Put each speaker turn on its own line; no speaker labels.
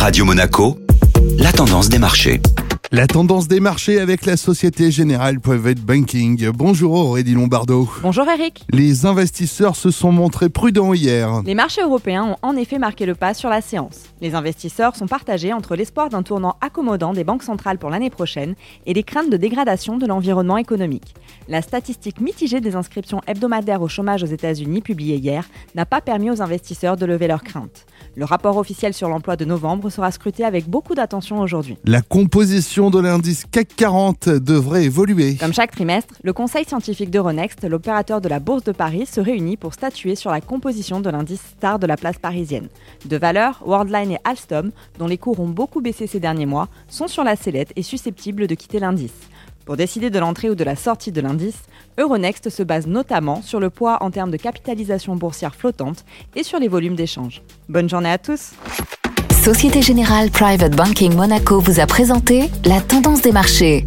Radio Monaco, la tendance des marchés.
La tendance des marchés avec la Société Générale Private Banking. Bonjour Aurélie Lombardo.
Bonjour Eric.
Les investisseurs se sont montrés prudents hier.
Les marchés européens ont en effet marqué le pas sur la séance. Les investisseurs sont partagés entre l'espoir d'un tournant accommodant des banques centrales pour l'année prochaine et les craintes de dégradation de l'environnement économique. La statistique mitigée des inscriptions hebdomadaires au chômage aux États-Unis publiée hier n'a pas permis aux investisseurs de lever leurs craintes. Le rapport officiel sur l'emploi de novembre sera scruté avec beaucoup d'attention aujourd'hui.
La composition de l'indice CAC 40 devrait évoluer.
Comme chaque trimestre, le conseil scientifique d'Euronext, l'opérateur de la Bourse de Paris, se réunit pour statuer sur la composition de l'indice star de la place parisienne. De valeur, Worldline et Alstom, dont les cours ont beaucoup baissé ces derniers mois, sont sur la sellette et susceptibles de quitter l'indice. Pour décider de l'entrée ou de la sortie de l'indice, Euronext se base notamment sur le poids en termes de capitalisation boursière flottante et sur les volumes d'échange. Bonne journée à tous
Société Générale Private Banking Monaco vous a présenté la tendance des marchés.